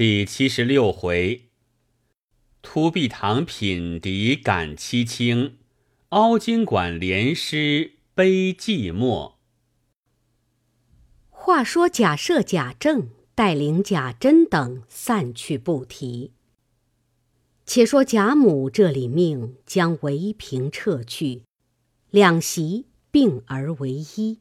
第七十六回，突壁堂品笛感凄清，凹晶馆联诗悲寂寞。话说贾赦、贾政带领贾珍等散去不提。且说贾母这里命将围屏撤去，两席并而为一。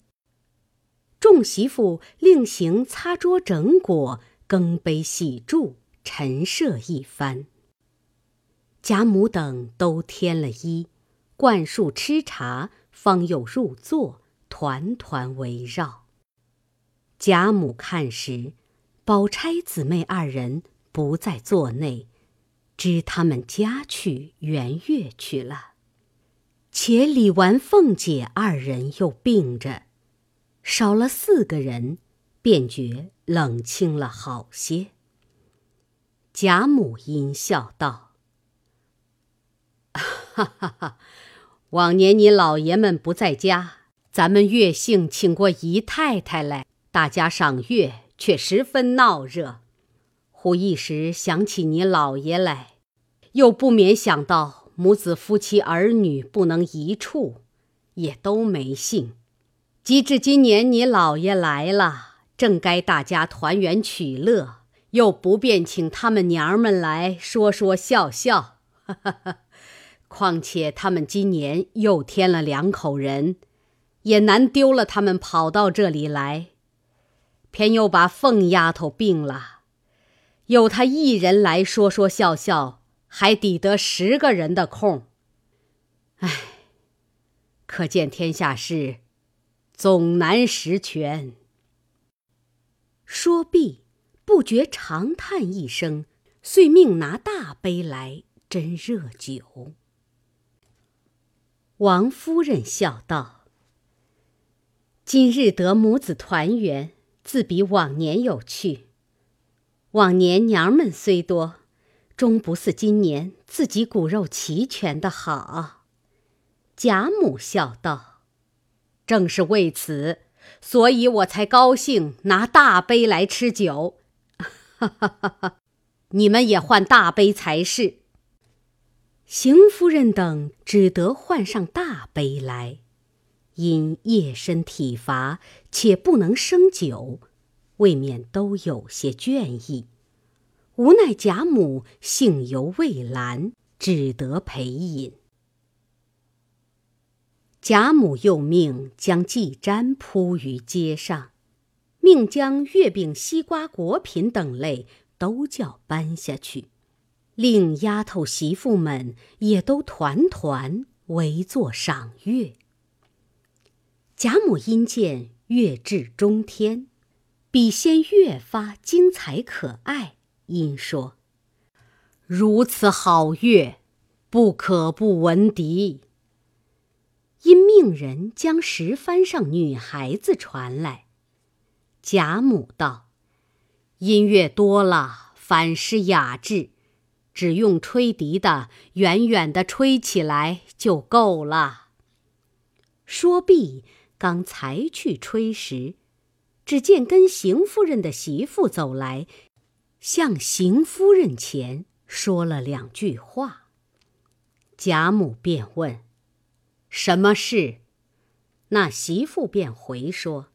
众媳妇另行擦桌整果。更杯洗箸，陈设一番。贾母等都添了衣，灌漱吃茶，方又入座，团团围绕。贾母看时，宝钗姊妹二人不在座内，知他们家去圆月去了。且李纨、凤姐二人又病着，少了四个人。便觉冷清了好些。贾母阴笑道：“哈哈哈！往年你老爷们不在家，咱们月姓请过姨太太来，大家赏月，却十分闹热。忽一时想起你老爷来，又不免想到母子夫妻儿女不能一处，也都没兴。及至今年你老爷来了。”正该大家团圆取乐，又不便请他们娘们来说说笑笑。况且他们今年又添了两口人，也难丢了他们跑到这里来。偏又把凤丫头病了，有她一人来说说笑笑，还抵得十个人的空。唉，可见天下事总难十全。说毕，不觉长叹一声，遂命拿大杯来斟热酒。王夫人笑道：“今日得母子团圆，自比往年有趣。往年娘们虽多，终不似今年自己骨肉齐全的好。”贾母笑道：“正是为此。”所以我才高兴，拿大杯来吃酒。哈哈哈哈你们也换大杯才是。邢夫人等只得换上大杯来，因夜深体乏，且不能生酒，未免都有些倦意。无奈贾母性犹未阑，只得陪饮。贾母又命将祭毡铺于街上，命将月饼、西瓜、果品等类都叫搬下去，令丫头媳妇们也都团团围坐赏月。贾母因见月至中天，笔仙越发精彩可爱，因说：“如此好月，不可不闻笛。”因命人将石幡上女孩子传来，贾母道：“音乐多了，反失雅致，只用吹笛的，远远的吹起来就够了。”说毕，刚才去吹时，只见跟邢夫人的媳妇走来，向邢夫人前说了两句话。贾母便问。什么事？那媳妇便回说：“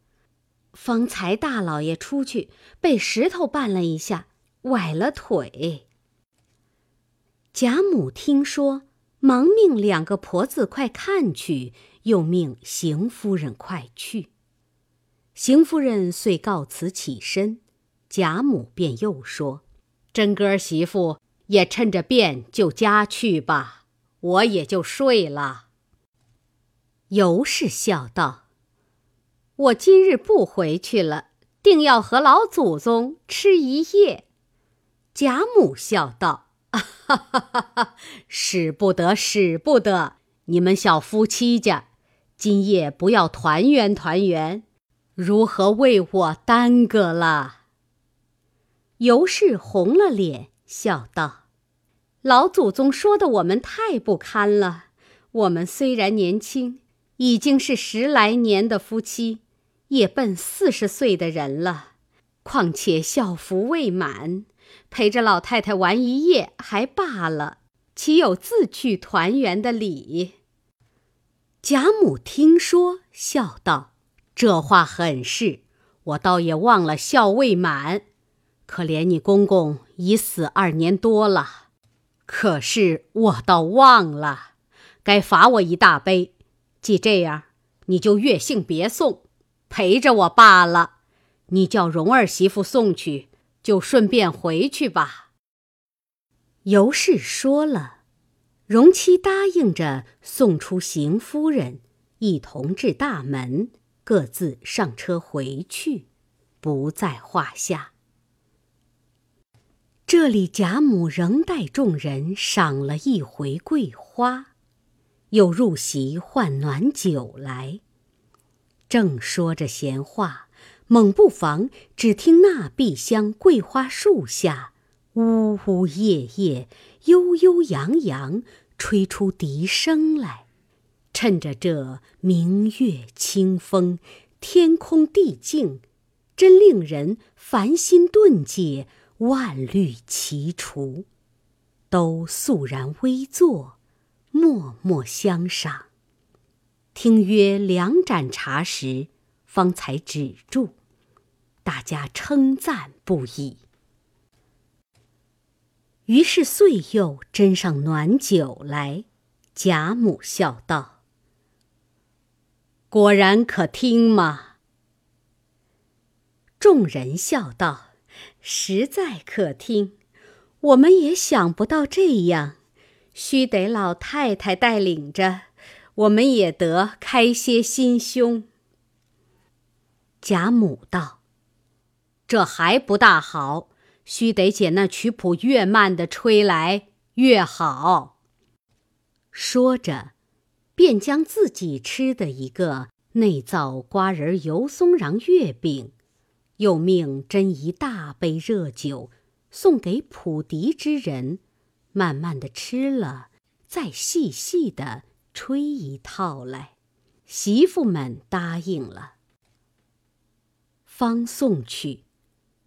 方才大老爷出去，被石头绊了一下，崴了腿。”贾母听说，忙命两个婆子快看去，又命邢夫人快去。邢夫人遂告辞起身，贾母便又说：“真哥儿媳妇也趁着便就家去吧，我也就睡了。”尤氏笑道：“我今日不回去了，定要和老祖宗吃一夜。”贾母笑道：“哈哈哈哈使不得，使不得！你们小夫妻家，今夜不要团圆团圆，如何为我耽搁了？”尤氏红了脸，笑道：“老祖宗说的我们太不堪了。我们虽然年轻。”已经是十来年的夫妻，也奔四十岁的人了，况且孝服未满，陪着老太太玩一夜还罢了，岂有自去团圆的理？”贾母听说，笑道：“这话很是，我倒也忘了孝未满。可怜你公公已死二年多了，可是我倒忘了，该罚我一大杯。既这样，你就月姓别送，陪着我罢了。你叫蓉儿媳妇送去，就顺便回去吧。”尤氏说了。荣妻答应着送出邢夫人，一同至大门，各自上车回去，不在话下。这里贾母仍带众人赏了一回桂花，又入席换暖酒来。正说着闲话，猛不防只听那碧香桂花树下，呜呜咽咽。悠悠扬扬，吹出笛声来。趁着这明月清风，天空地静，真令人烦心顿解，万虑齐除。都肃然微坐，默默相赏。听约两盏茶时，方才止住，大家称赞不已。于是遂又斟上暖酒来，贾母笑道：“果然可听吗？”众人笑道：“实在可听，我们也想不到这样，须得老太太带领着，我们也得开些心胸。”贾母道：“这还不大好。”须得捡那曲谱越慢的吹来越好。说着，便将自己吃的一个内造瓜仁油松瓤月饼，又命斟一大杯热酒，送给普笛之人，慢慢的吃了，再细细的吹一套来。媳妇们答应了，方送去。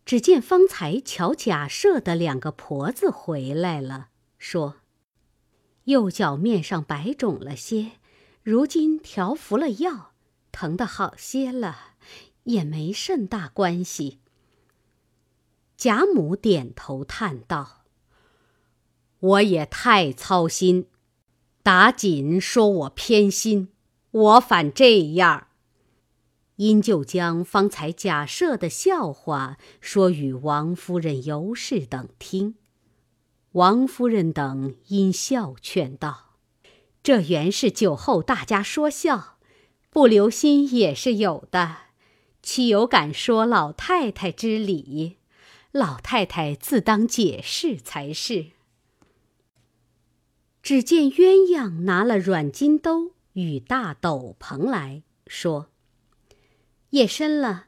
只见方才瞧假设的两个婆子回来了，说：“右脚面上白肿了些，如今调服了药，疼得好些了，也没甚大关系。”贾母点头叹道：“我也太操心，打紧说我偏心，我反这样。”因就将方才假设的笑话说与王夫人、尤氏等听，王夫人等因笑劝道：“这原是酒后大家说笑，不留心也是有的，岂有敢说老太太之理？老太太自当解释才是。”只见鸳鸯拿了软金兜与大斗篷来说。夜深了，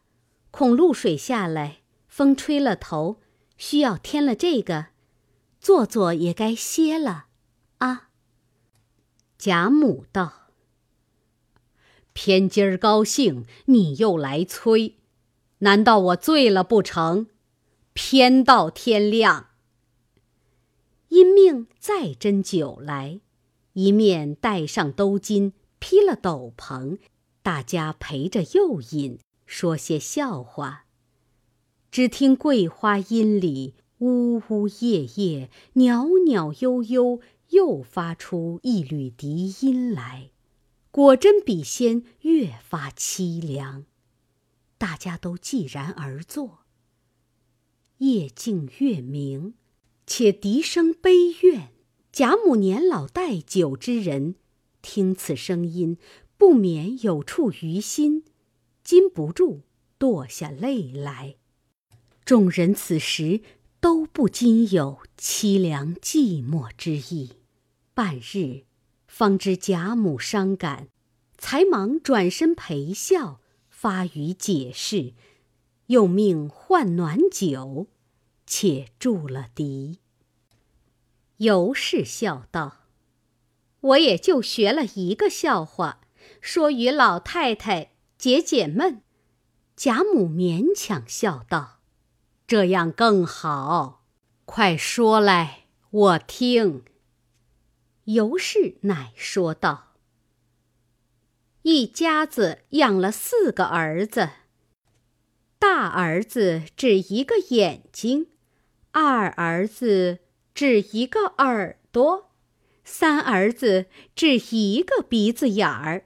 恐露水下来，风吹了头，需要添了这个，坐坐也该歇了，啊。贾母道：“偏今儿高兴，你又来催，难道我醉了不成？偏到天亮。”因命再斟酒来，一面带上兜巾，披了斗篷。大家陪着又饮，说些笑话。只听桂花阴里呜呜咽咽、袅袅悠悠，又发出一缕笛音来，果真比先越发凄凉。大家都寂然而坐。夜静月明，且笛声悲怨。贾母年老带酒之人，听此声音。不免有处于心，禁不住堕下泪来。众人此时都不禁有凄凉寂寞之意。半日，方知贾母伤感，才忙转身陪笑，发语解释，又命换暖酒，且住了敌。尤氏笑道：“我也就学了一个笑话。”说与老太太解解闷，贾母勉强笑道：“这样更好。”快说来，我听。”尤氏乃说道：“一家子养了四个儿子，大儿子只一个眼睛，二儿子只一个耳朵，三儿子只一个鼻子眼儿，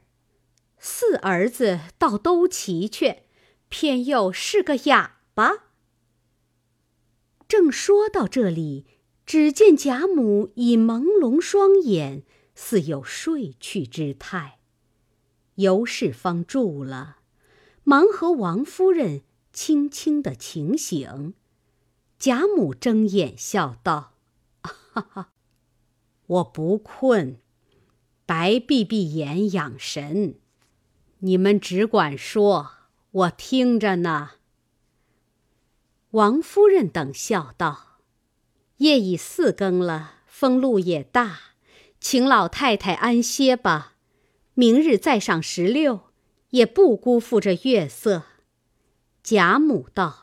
四儿子倒都齐全，偏又是个哑巴。”正说到这里。只见贾母已朦胧双眼，似有睡去之态。尤氏方住了，忙和王夫人轻轻的请醒。贾母睁眼笑道：“哈哈，我不困，白闭闭眼养神。你们只管说，我听着呢。”王夫人等笑道。夜已四更了，风露也大，请老太太安歇吧。明日再上十六，也不辜负这月色。贾母道：“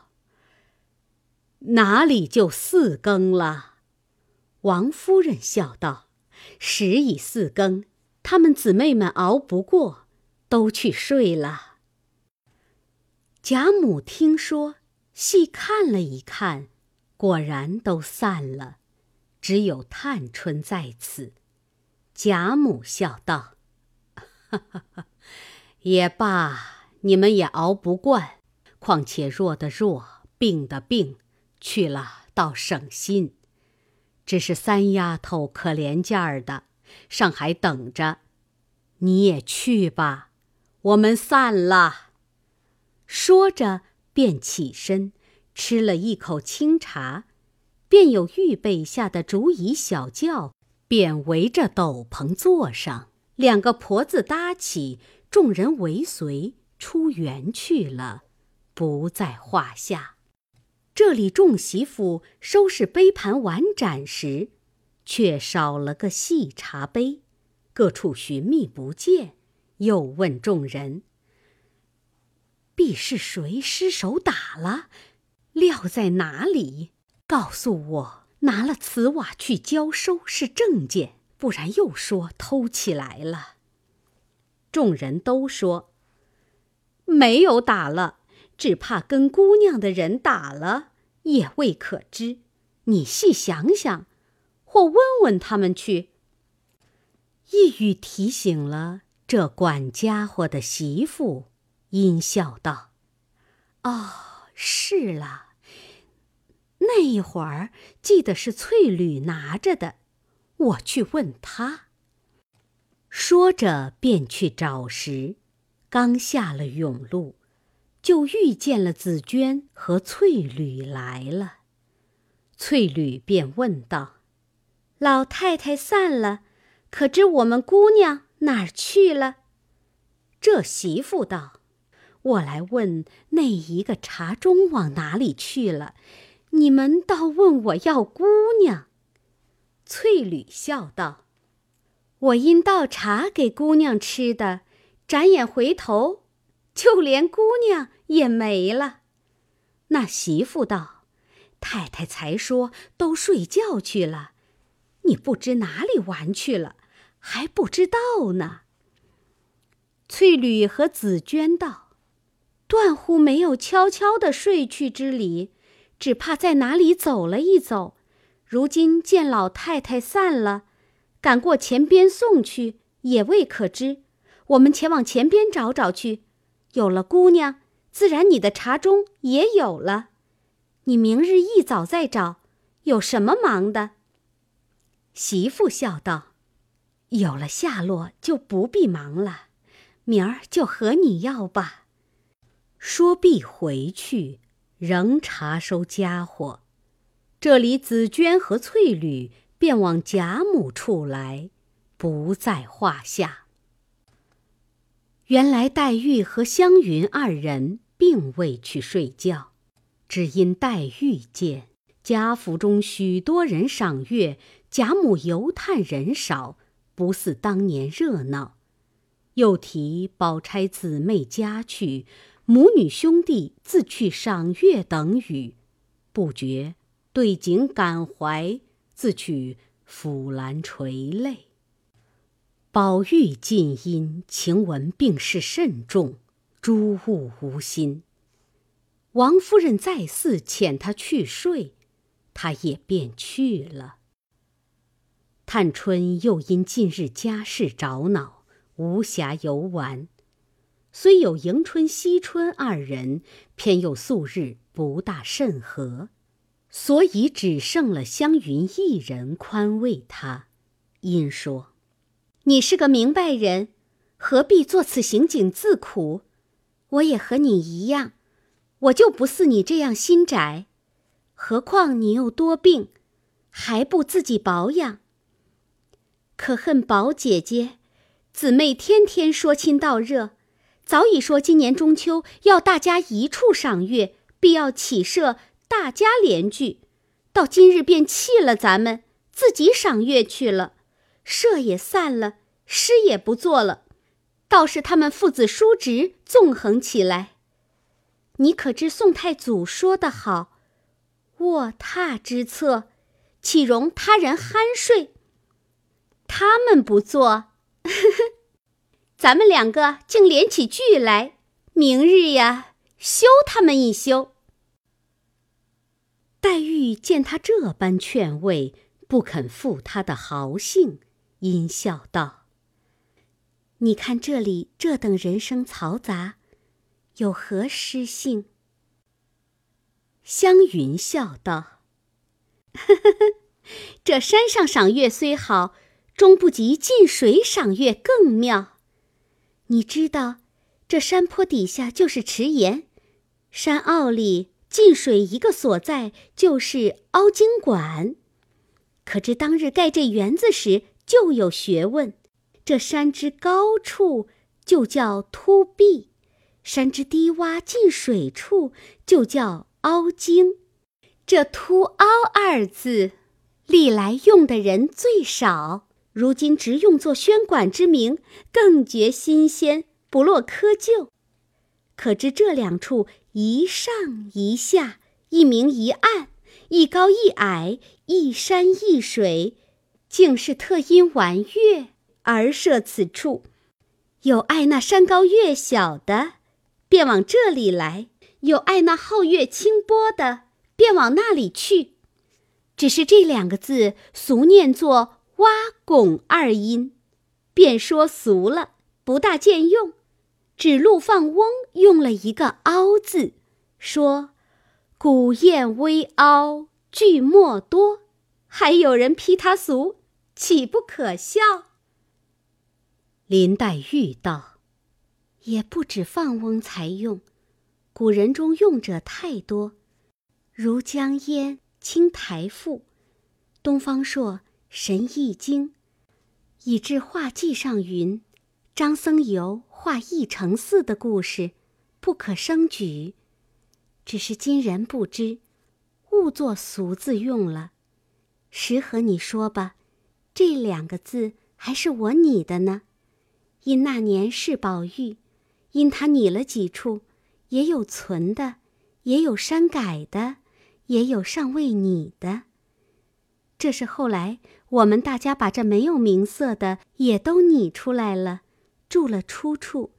哪里就四更了？”王夫人笑道：“时已四更，她们姊妹们熬不过，都去睡了。”贾母听说，细看了一看。果然都散了，只有探春在此。贾母笑道：“哈哈哈，也罢，你们也熬不惯。况且弱的弱，病的病，去了倒省心。只是三丫头可怜劲儿的，上海等着。你也去吧，我们散了。”说着，便起身。吃了一口清茶，便有预备下的竹椅小轿，便围着斗篷坐上。两个婆子搭起，众人围随出园去了，不在话下。这里众媳妇收拾杯盘碗盏时，却少了个细茶杯，各处寻觅不见，又问众人：“必是谁失手打了？”撂在哪里？告诉我，拿了瓷瓦去交收是证件，不然又说偷起来了。众人都说没有打了，只怕跟姑娘的人打了，也未可知。你细想想，或问问他们去。一语提醒了这管家伙的媳妇，阴笑道：“哦。”是了，那一会儿记得是翠缕拿着的，我去问他。说着便去找时，刚下了甬路，就遇见了紫娟和翠缕来了。翠缕便问道：“老太太散了，可知我们姑娘哪儿去了？”这媳妇道。我来问那一个茶盅往哪里去了？你们倒问我要姑娘。翠缕笑道：“我因倒茶给姑娘吃的，转眼回头，就连姑娘也没了。”那媳妇道：“太太才说都睡觉去了，你不知哪里玩去了，还不知道呢。”翠缕和紫娟道。断乎没有悄悄的睡去之理，只怕在哪里走了一走。如今见老太太散了，赶过前边送去，也未可知。我们前往前边找找去。有了姑娘，自然你的茶盅也有了。你明日一早再找，有什么忙的？媳妇笑道：“有了下落就不必忙了，明儿就和你要吧。”说必回去，仍查收家伙。这里紫鹃和翠缕便往贾母处来，不在话下。原来黛玉和湘云二人并未去睡觉，只因黛玉见贾府中许多人赏月，贾母游叹人少，不似当年热闹，又提宝钗姊妹家去。母女兄弟自去赏月等语，不觉对景感怀，自取抚兰垂泪。宝玉近因晴雯病势甚重，诸物无心。王夫人再四遣他去睡，他也便去了。探春又因近日家事着恼，无暇游玩。虽有迎春、惜春二人，偏又素日不大甚和，所以只剩了湘云一人宽慰他。因说：“你是个明白人，何必做此行景自苦？我也和你一样，我就不似你这样心窄。何况你又多病，还不自己保养？”可恨宝姐姐，姊妹天天说亲道热，早已说今年中秋要大家一处赏月，必要起设大家联聚。到今日便弃了咱们，自己赏月去了，社也散了，诗也不做了，倒是他们父子叔侄纵横起来。你可知宋太祖说得好：“卧榻之侧，岂容他人酣睡？”他们不做，咱们两个竟连起句来。明日呀，休他们一休。黛玉见他这般劝慰，不肯负他的豪兴，阴笑道：“你看这里这等人声嘈杂，有何诗性？”湘云笑道：“呵呵呵，这山上赏月虽好。”终不及近水赏月更妙。你知道，这山坡底下就是池岩，山坳里近水一个所在就是凹晶馆。可知当日盖这园子时就有学问。这山之高处就叫凸壁，山之低洼近水处就叫凹晶。这凸凹二字，历来用的人最少。如今直用作宣馆之名，更觉新鲜，不落窠臼。可知这两处一上一下，一明一暗，一高一矮，一山一水，竟是特因玩月而设此处。有爱那山高月小的，便往这里来；有爱那皓月清波的，便往那里去。只是这两个字俗念作。挖拱二音，便说俗了，不大见用。指鹿放翁用了一个凹字，说古砚微凹，句墨多，还有人批他俗，岂不可笑？林黛玉道：“也不止放翁才用，古人中用者太多，如江淹《青台赋》，东方朔。”《神异经》，以致画记上云：“张僧繇画义成寺的故事，不可生举。”只是今人不知，误作俗字用了。实和你说吧，这两个字还是我拟的呢。因那年是宝玉，因他拟了几处，也有存的，也有删改的，也有尚未拟的。这是后来我们大家把这没有名色的也都拟出来了，住了出处，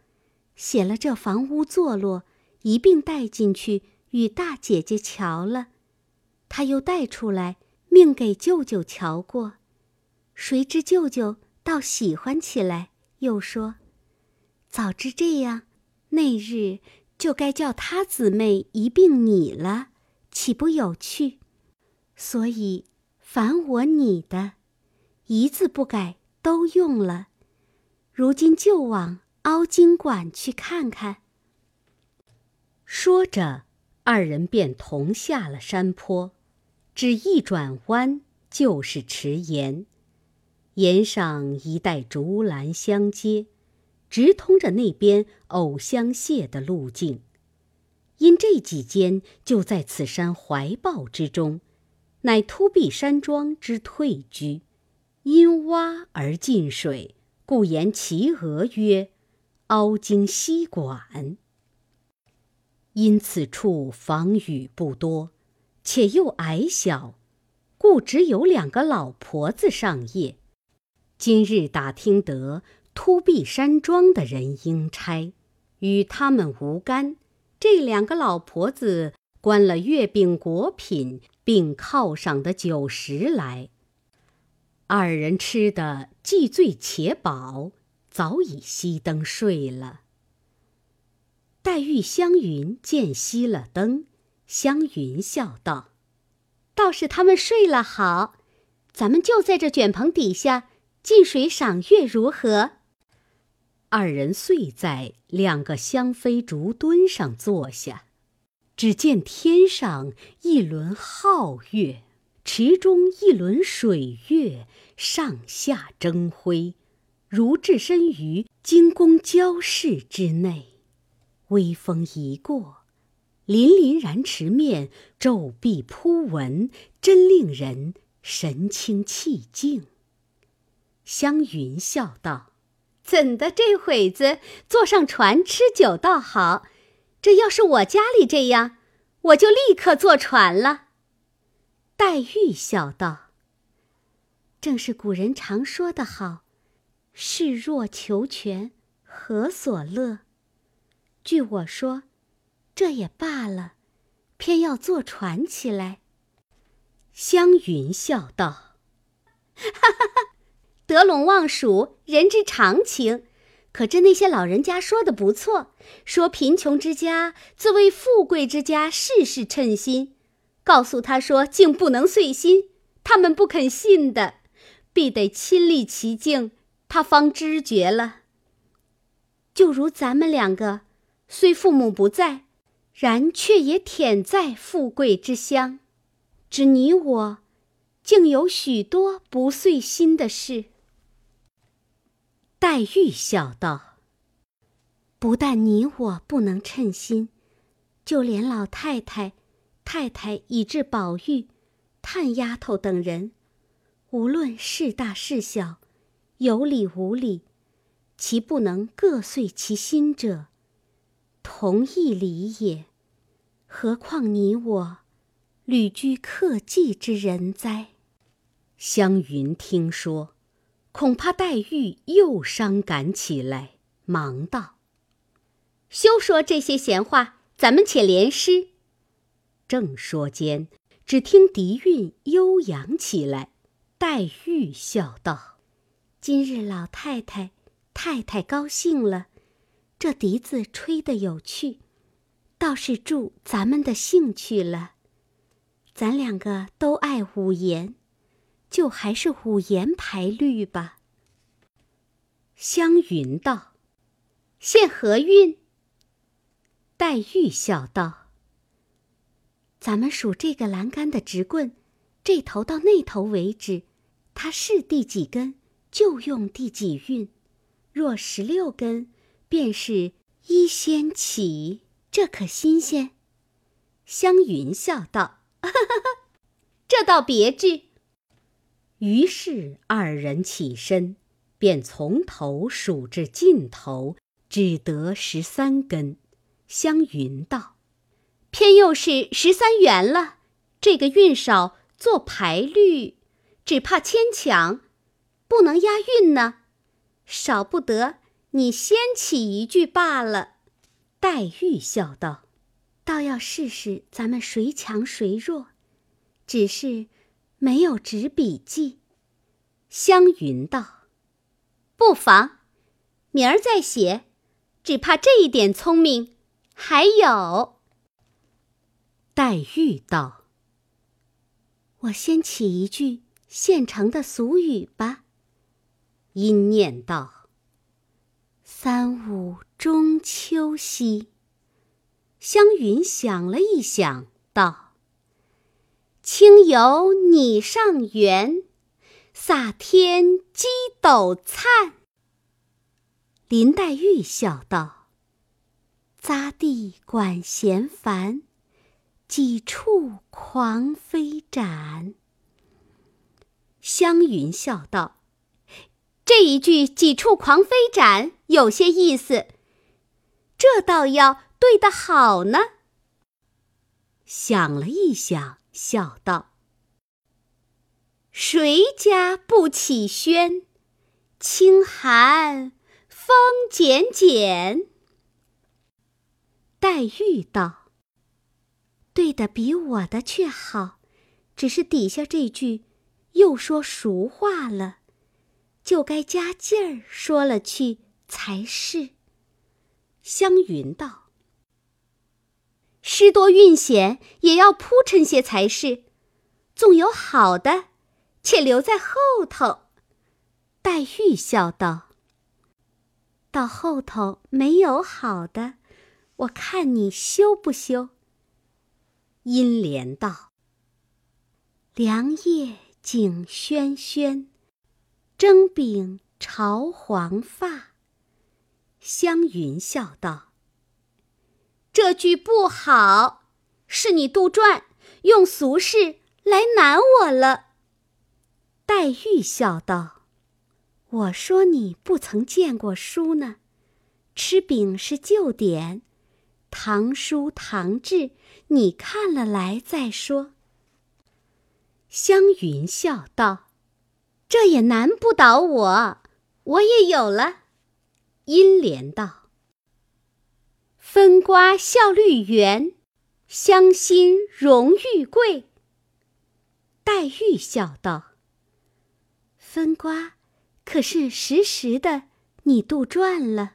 写了这房屋坐落，一并带进去与大姐姐瞧了，他又带出来命给舅舅瞧过，谁知舅舅倒喜欢起来，又说：“早知这样，那日就该叫他姊妹一并拟了，岂不有趣？”所以。凡我拟的，一字不改，都用了。如今就往凹晶馆去看看。说着，二人便同下了山坡，只一转弯就是池沿，沿上一带竹栏相接，直通着那边藕香榭的路径。因这几间就在此山怀抱之中。乃突壁山庄之退居，因洼而进水，故言其额曰“凹经溪馆”。因此处防雨不多，且又矮小，故只有两个老婆子上夜。今日打听得突壁山庄的人应差，与他们无干。这两个老婆子关了月饼果品，并犒赏的酒食来。二人吃得既醉且饱，早已熄灯睡了。黛玉、湘云见熄了灯。湘云笑道：“倒是他们睡了好，咱们就在这卷棚底下近水赏月，如何？”二人遂在两个香妃竹墩上坐下，只见天上一轮皓月，池中一轮水月，上下争辉，如置身于金宫交室之内。微风一过。粼粼然池面，皱壁铺纹，真令人神清气静。湘云笑道：“怎的这会子坐上船吃酒倒好？这要是我家里这样，我就立刻坐船了。”黛玉笑道：“正是古人常说的好，示弱求全，何所乐？据我说。”这也罢了，偏要坐船起来。湘云笑道：“哈哈哈，得陇望蜀，人之常情。可知那些老人家说的不错，说贫穷之家自为富贵之家，事事称心。告诉他说，竟不能遂心，他们不肯信的，必得亲历其境，他方知觉了。就如咱们两个，虽父母不在。”然却也忝在富贵之乡，只你我，竟有许多不遂心的事。黛玉笑道：“不但你我不能称心，就连老太太、太太以至宝玉、探丫头等人，无论是大是小，有理无理，其不能各遂其心者。”同一理也，何况你我，旅居客寄之人哉？湘云听说，恐怕黛玉又伤感起来，忙道：“休说这些闲话，咱们且联诗。”正说间，只听笛韵悠扬起来，黛玉笑道：“今日老太太、太太高兴了。”这笛子吹得有趣，倒是助咱们的兴趣了。咱两个都爱五言，就还是五言排律吧。湘云道：“现何韵？”黛玉笑道：“咱们数这个栏杆的直棍，这头到那头为止，它是第几根，就用第几韵。若十六根。”便是一仙起，这可新鲜。湘云笑道：“ 这倒别致。”于是二人起身，便从头数至尽头，只得十三根。湘云道：“偏又是十三元了，这个韵少，做排律，只怕牵强，不能押韵呢，少不得。”你先起一句罢了。黛玉笑道：“倒要试试咱们谁强谁弱，只是没有纸笔记。”湘云道：“不妨，明儿再写，只怕这一点聪明还有。”黛玉道：“我先起一句现成的俗语吧。”因念道。三五中秋夕，湘云想了一想，道：“清游拟上园，洒天鸡斗灿。”林黛玉笑道：“匝地管弦烦，几处狂飞展。”湘云笑道。这一句“几处狂飞展”有些意思，这倒要对得好呢。想了一想，笑道：“谁家不起轩？清寒风剪剪。”黛玉道：“对的比我的却好，只是底下这句又说俗话了，就该加劲儿说了去才是。”湘云道。诗多韵险，也要铺陈些才是。纵有好的，且留在后头。黛玉笑道：“到后头没有好的，我看你修不修。”阴莲道：“凉夜景轩轩，蒸饼朝黄发。”湘云笑道。这句不好，是你杜撰，用俗事来难我了。黛玉笑道：“我说你不曾见过书呢，吃饼是旧典，唐书唐制，你看了来再说。”湘云笑道：“这也难不倒我，我也有了。”阴莲道。分瓜效绿圆，香心荣玉贵。黛玉笑道：“分瓜可是实时的，你杜撰了。”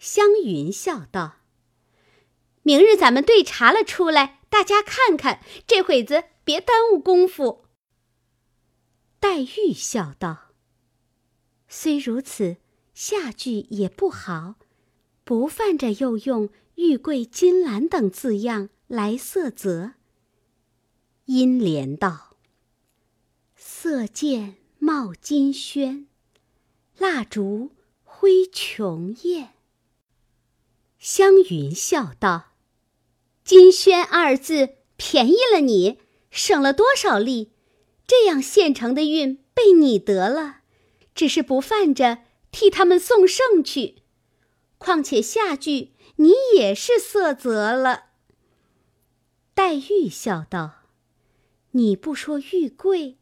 湘云笑道：“明日咱们对查了出来，大家看看。这会子别耽误功夫。”黛玉笑道：“虽如此，下句也不好。”不犯着又用玉桂金兰等字样来色泽。因莲道：“色见冒金萱，蜡烛辉琼艳。”湘云笑道：“金萱二字便宜了你，省了多少力？这样现成的韵被你得了，只是不犯着替他们送圣去。”况且下句你也是色泽了。黛玉笑道：“你不说玉贵，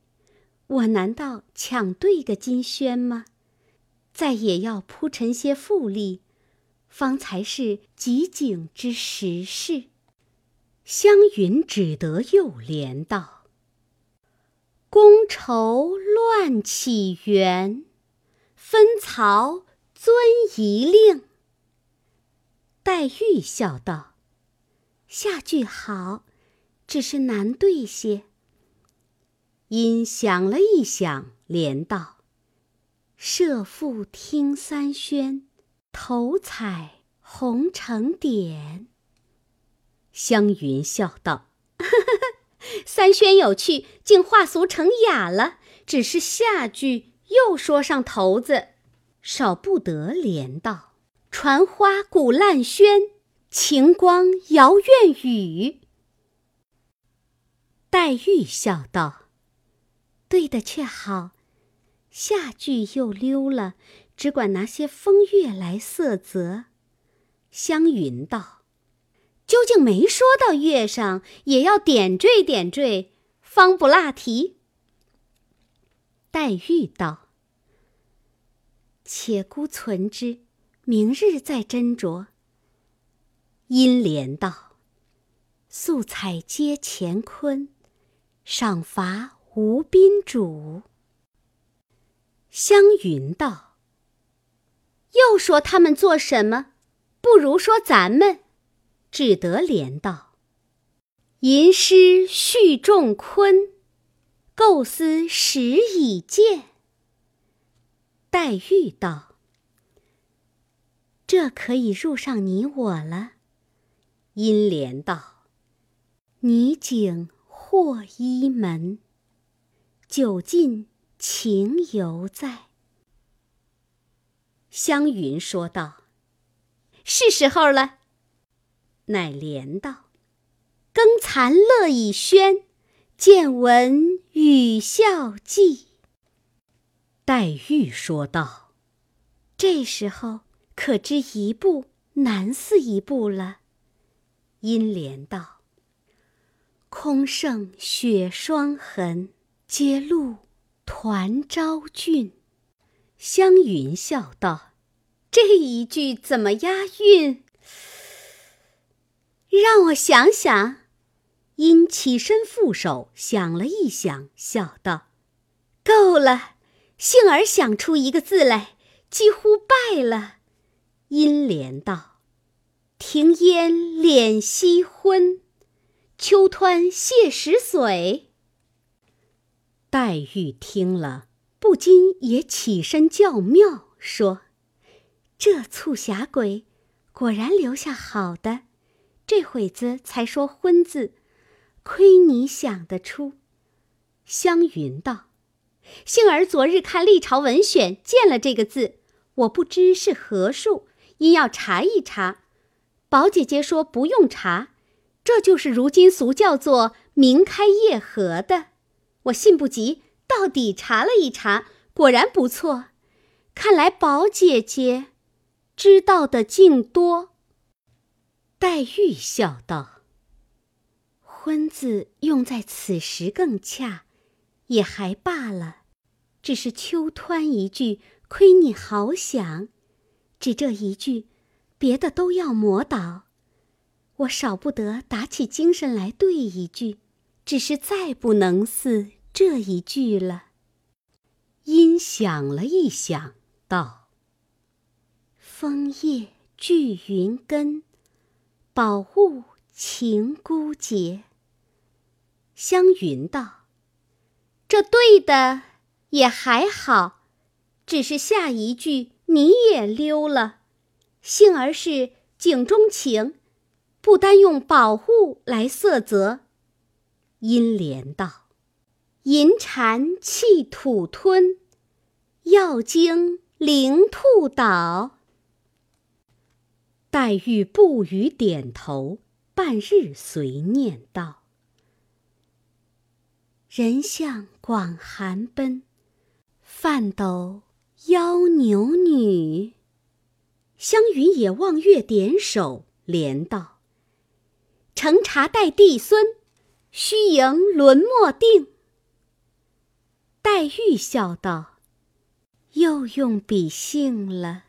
我难道抢对个金萱吗？再也要铺陈些富丽，方才是极景之时事。”湘云只得又怜道：“觥筹乱起源，分曹遵遗令。”黛玉笑道：“下句好，只是难对些。”因想了一想，连道：“设复听三宣，头彩红成点。”湘云笑道：“ 三宣有趣，竟化俗成雅了。只是下句又说上头子，少不得连道。”传花鼓烂喧，晴光摇院宇。黛玉笑道：“对的却好，下句又溜了，只管拿些风月来色泽。”湘云道：“究竟没说到月上，也要点缀点缀，方不落题。”黛玉道：“且姑存之。”明日再斟酌。阴莲道：“素彩接乾坤，赏罚无宾主。”湘云道：“又说他们做什么？不如说咱们。”只得连道：“吟诗续仲昆，构思始已见。”黛玉道。这可以入上你我了。阴莲道：“你景或衣门，酒尽情犹在。”湘云说道：“是时候了。”乃莲道：“更残乐已喧，见闻语笑寂。”黛玉说道：“这时候。”可知一步难似一步了。阴莲道：“空剩雪霜痕，阶露团昭俊。湘云笑道：“这一句怎么押韵？让我想想。”因起身负手，想了一想，笑道：“够了。”幸而想出一个字来，几乎败了。因莲道：“庭烟敛夕昏，秋湍泻石髓。”黛玉听了，不禁也起身叫妙，说：“这促狭鬼果然留下好的，这会子才说‘昏’字，亏你想得出。”湘云道。幸而昨日看《历朝文选》，见了这个字，我不知是何数，因要查一查。宝姐姐说不用查，这就是如今俗叫做“明开夜合”的。我信不及，到底查了一查，果然不错。看来宝姐姐知道的竟多。黛玉笑道：“婚字用在此时更恰。”也还罢了，只是秋湍一句，亏你好想，只这一句，别的都要磨倒。我少不得打起精神来对一句，只是再不能似这一句了。因想了一想，道：“枫叶聚云根，宝物情孤节。”湘云道。这对的也还好，只是下一句你也溜了。幸而是景中情，不单用保护来色泽。阴莲道：“银蝉气土吞，药精灵兔倒。”黛玉不语点头，半日随念道。人向广寒奔，饭斗妖牛女。湘云也望月点首，连道：“乘茶待帝孙，须迎沦没定。”黛玉笑道：“又用笔性了。”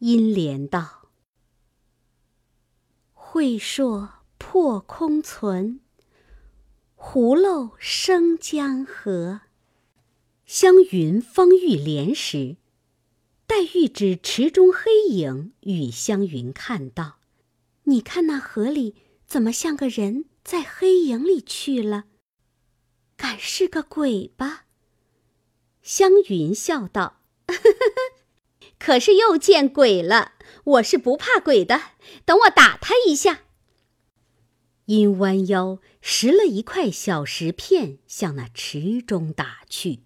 因莲道：“会说破空存。”葫漏生江河。湘云方欲怜时，黛玉指池中黑影与湘云看道：“你看那河里怎么像个人在黑影里去了？敢是个鬼吧？”湘云笑道：“ 可是又见鬼了！我是不怕鬼的，等我打他一下。”因弯腰拾了一块小石片，向那池中打去。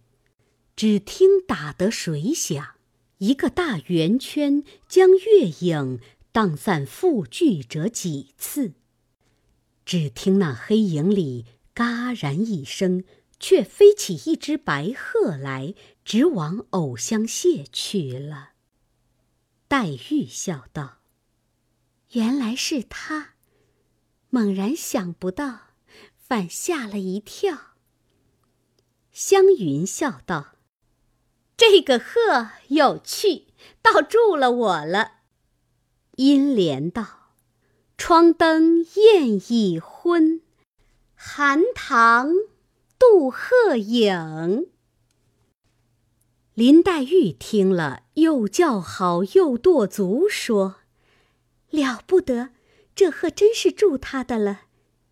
只听打得水响，一个大圆圈将月影荡散复聚者几次。只听那黑影里嘎然一声，却飞起一只白鹤来，直往藕香榭去了。黛玉笑道：“原来是他。”猛然想不到，反吓了一跳。湘云笑道：“这个鹤有趣，倒助了我了。”阴莲道：“窗灯焰已昏，寒塘渡鹤影。”林黛玉听了，又叫好，又跺足，说：“了不得！”这鹤真是助他的了，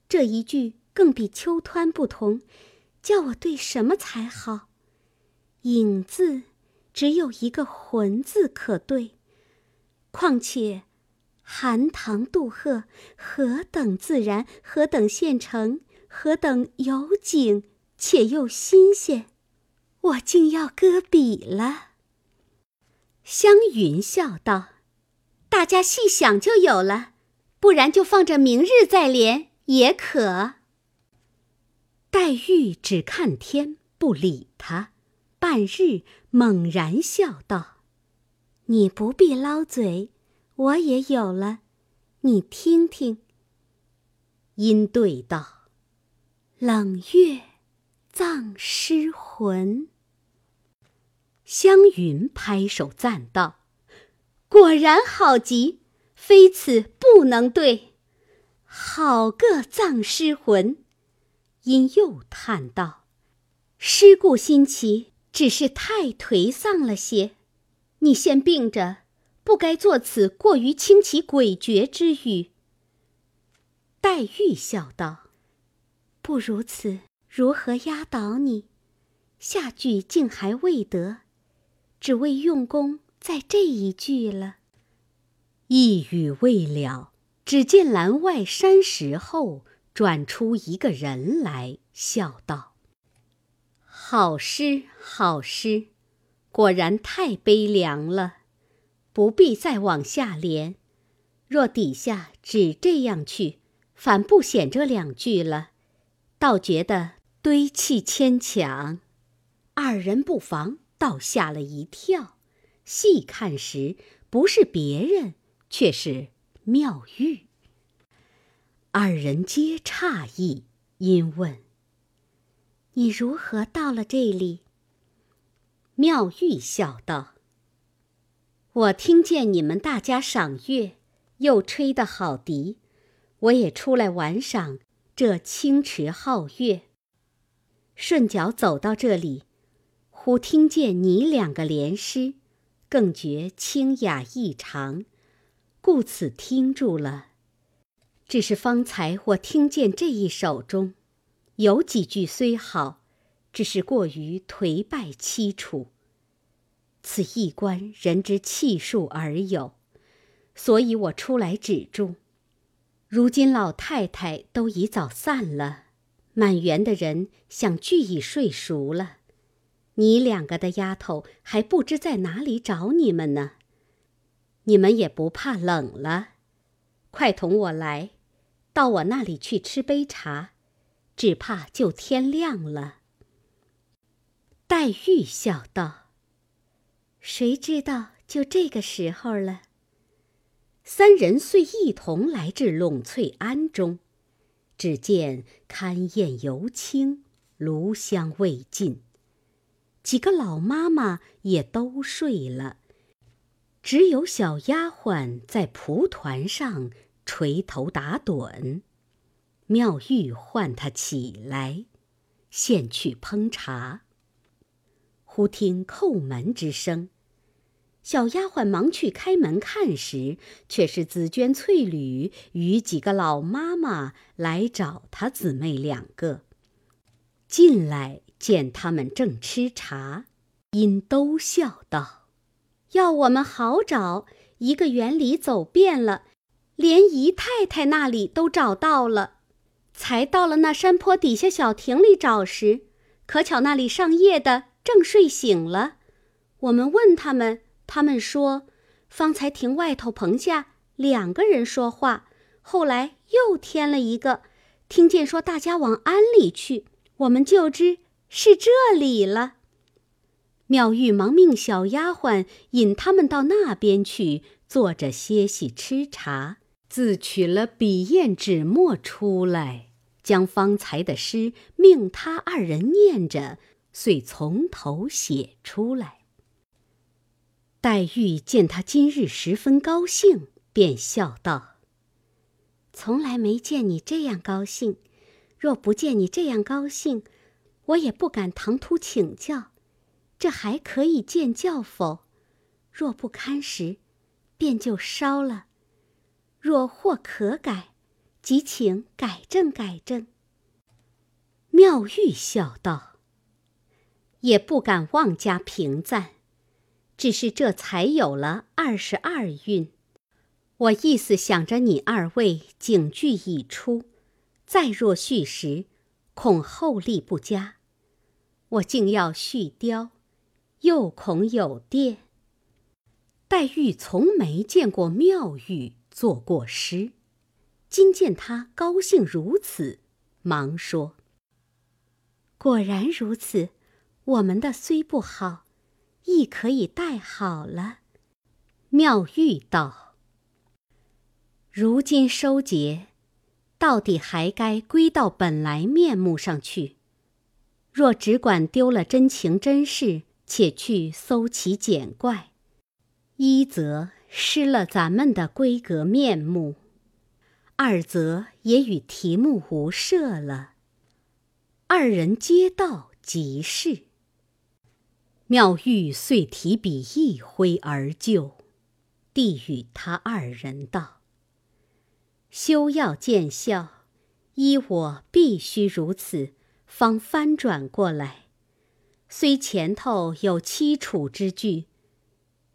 这一句更比秋湍不同，叫我对什么才好？影字只有一个魂字可对，况且寒塘渡鹤何等自然，何等现成，何等有景，且又新鲜，我竟要搁笔了。湘云笑道：“大家细想就有了。”不然就放着明日再连也可。黛玉只看天不理他，半日猛然笑道：“你不必捞嘴，我也有了，你听听。”因对道：“冷月葬诗魂。湘云拍手赞道：“果然好极，非此不能对。好个葬诗魂！”因又叹道：“诗故新奇，只是太颓丧了些。你先病着，不该作此过于清奇诡谲之语。”黛玉笑道。不如此，如何压倒你？下句竟还未得，只为用功在这一句了。一语未了，只见栏外山石后转出一个人来，笑道：“好诗，好诗，果然太悲凉了，不必再往下连。若底下只这样去，反不显这两句了。”倒觉得堆砌牵强，二人不妨倒吓了一跳。细看时，不是别人，却是妙玉。二人皆诧异，因问：“你如何到了这里？”妙玉笑道：“我听见你们大家赏月，又吹得好笛，我也出来玩赏。”这清池皓月，顺脚走到这里，忽听见你两个联诗，更觉清雅异常，故此听住了。只是方才我听见这一首中，有几句虽好，只是过于颓败凄楚。此一关人之气数而有，所以我出来止住。如今老太太都已早散了，满园的人想俱已睡熟了，你两个的丫头还不知在哪里找你们呢。你们也不怕冷了，快同我来，到我那里去吃杯茶，只怕就天亮了。黛玉笑道：“谁知道就这个时候了。”三人遂一同来至栊翠庵中，只见勘砚犹清，炉香未尽，几个老妈妈也都睡了，只有小丫鬟在蒲团上垂头打盹。妙玉唤她起来，现去烹茶。忽听叩门之声。小丫鬟忙去开门看时，却是紫鹃、翠缕与几个老妈妈来找她姊妹两个。进来见他们正吃茶，因都笑道：“要我们好找，一个园里走遍了，连姨太太那里都找到了，才到了那山坡底下小亭里找时，可巧那里上夜的正睡醒了。我们问他们。”他们说，方才亭外头棚下两个人说话，后来又添了一个，听见说大家往庵里去，我们就知是这里了。妙玉忙命小丫鬟引他们到那边去坐着歇息吃茶，自取了笔砚纸墨出来，将方才的诗命他二人念着，遂从头写出来。黛玉见他今日十分高兴，便笑道：“从来没见你这样高兴。若不见你这样高兴，我也不敢唐突请教。这还可以见教否？若不堪时，便就烧了；若或可改，即请改正改正。”妙玉笑道：“也不敢妄加评赞。”只是这才有了二十二韵，我意思想着你二位警句已出，再若续时，恐后力不佳，我竟要续雕，又恐有电。黛玉从没见过妙玉作过诗，今见他高兴如此，忙说：“果然如此，我们的虽不好。”亦可以带好了。妙玉道：“如今收结，到底还该归到本来面目上去。若只管丢了真情真事，且去搜奇捡怪，一则失了咱们的规格面目，二则也与题目无涉了。二人皆道即是。妙玉遂提笔一挥而就，递与他二人道：“休要见笑，依我必须如此。”方翻转过来，虽前头有凄楚之句，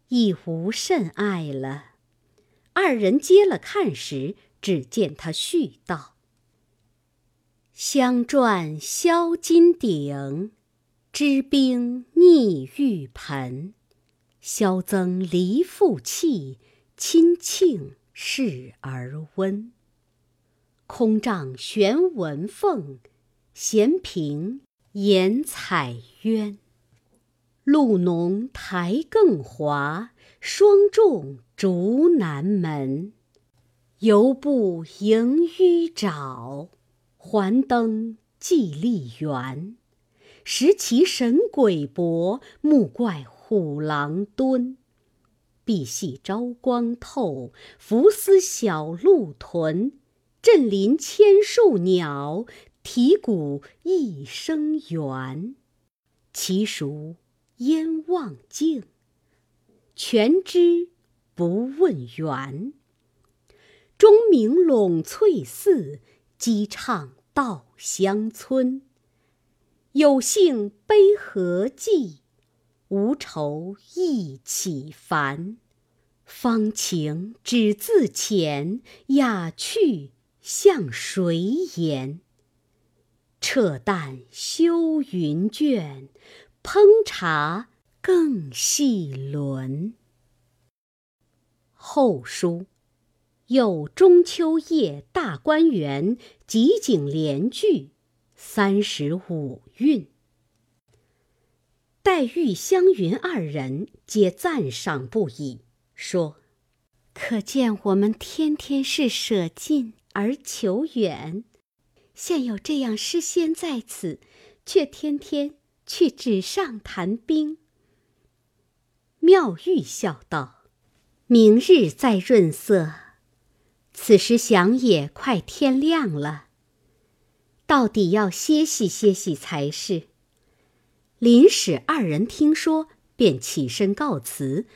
亦无甚爱了。二人接了看时，只见他续道：“香转销金鼎，支冰逆玉盆，萧增离复气，亲庆事而温。空帐悬文凤。”闲屏掩彩鸳，露浓苔更滑，霜重竹南门。犹步迎渔沼，还登蓟笠园。识其神鬼搏，目怪虎狼蹲。碧隙朝光透，浮丝小鹿豚。振林千树鸟。啼谷一声猿，其熟焉望径？全知不问源。钟鸣陇翠寺，鸡唱稻香村。有幸悲何寄？无愁意岂烦？芳情只自遣，雅趣向谁言？撤淡休云卷，烹茶更细轮。后书有中秋夜大观园集景联句三十五韵。黛玉、湘云二人皆赞赏不已，说：“可见我们天天是舍近而求远。”现有这样诗仙在此，却天天去纸上谈兵。妙玉笑道：“明日再润色，此时想也快天亮了，到底要歇息歇息才是。”林使二人听说，便起身告辞，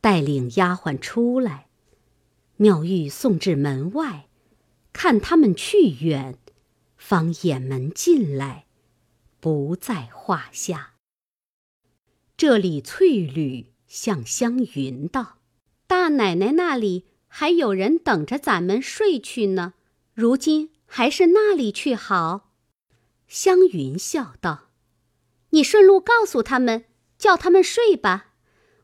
带领丫鬟出来。妙玉送至门外，看他们去远。方掩门进来，不在话下。这里翠缕向湘云道：“大奶奶那里还有人等着咱们睡去呢，如今还是那里去好。”湘云笑道：“你顺路告诉他们，叫他们睡吧。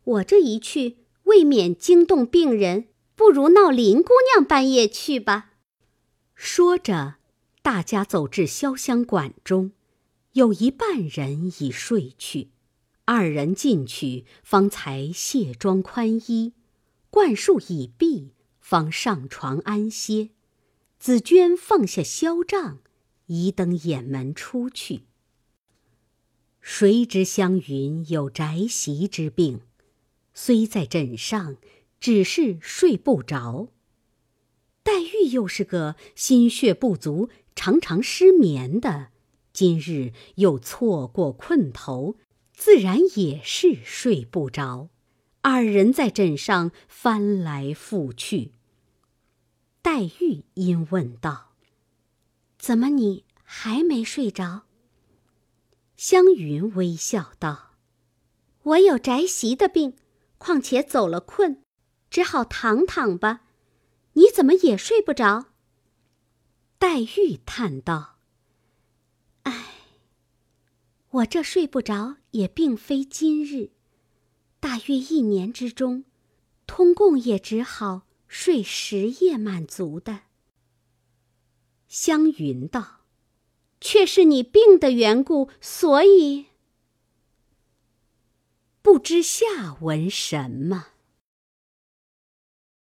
我这一去，未免惊动病人，不如闹林姑娘半夜去吧。”说着。大家走至潇湘馆中，有一半人已睡去。二人进去，方才卸妆宽衣，灌漱已毕，方上床安歇。紫鹃放下萧帐，移灯掩门出去。谁知湘云有宅席之病，虽在枕上，只是睡不着。黛玉又是个心血不足。常常失眠的，今日又错过困头，自然也是睡不着。二人在枕上翻来覆去。黛玉因问道：“怎么你还没睡着？”湘云微笑道：“我有宅席的病，况且走了困，只好躺躺吧。你怎么也睡不着？”黛玉叹道：“唉，我这睡不着也并非今日，大约一年之中，通共也只好睡十夜满足的。”湘云道：“却是你病的缘故，所以不知下文什么。”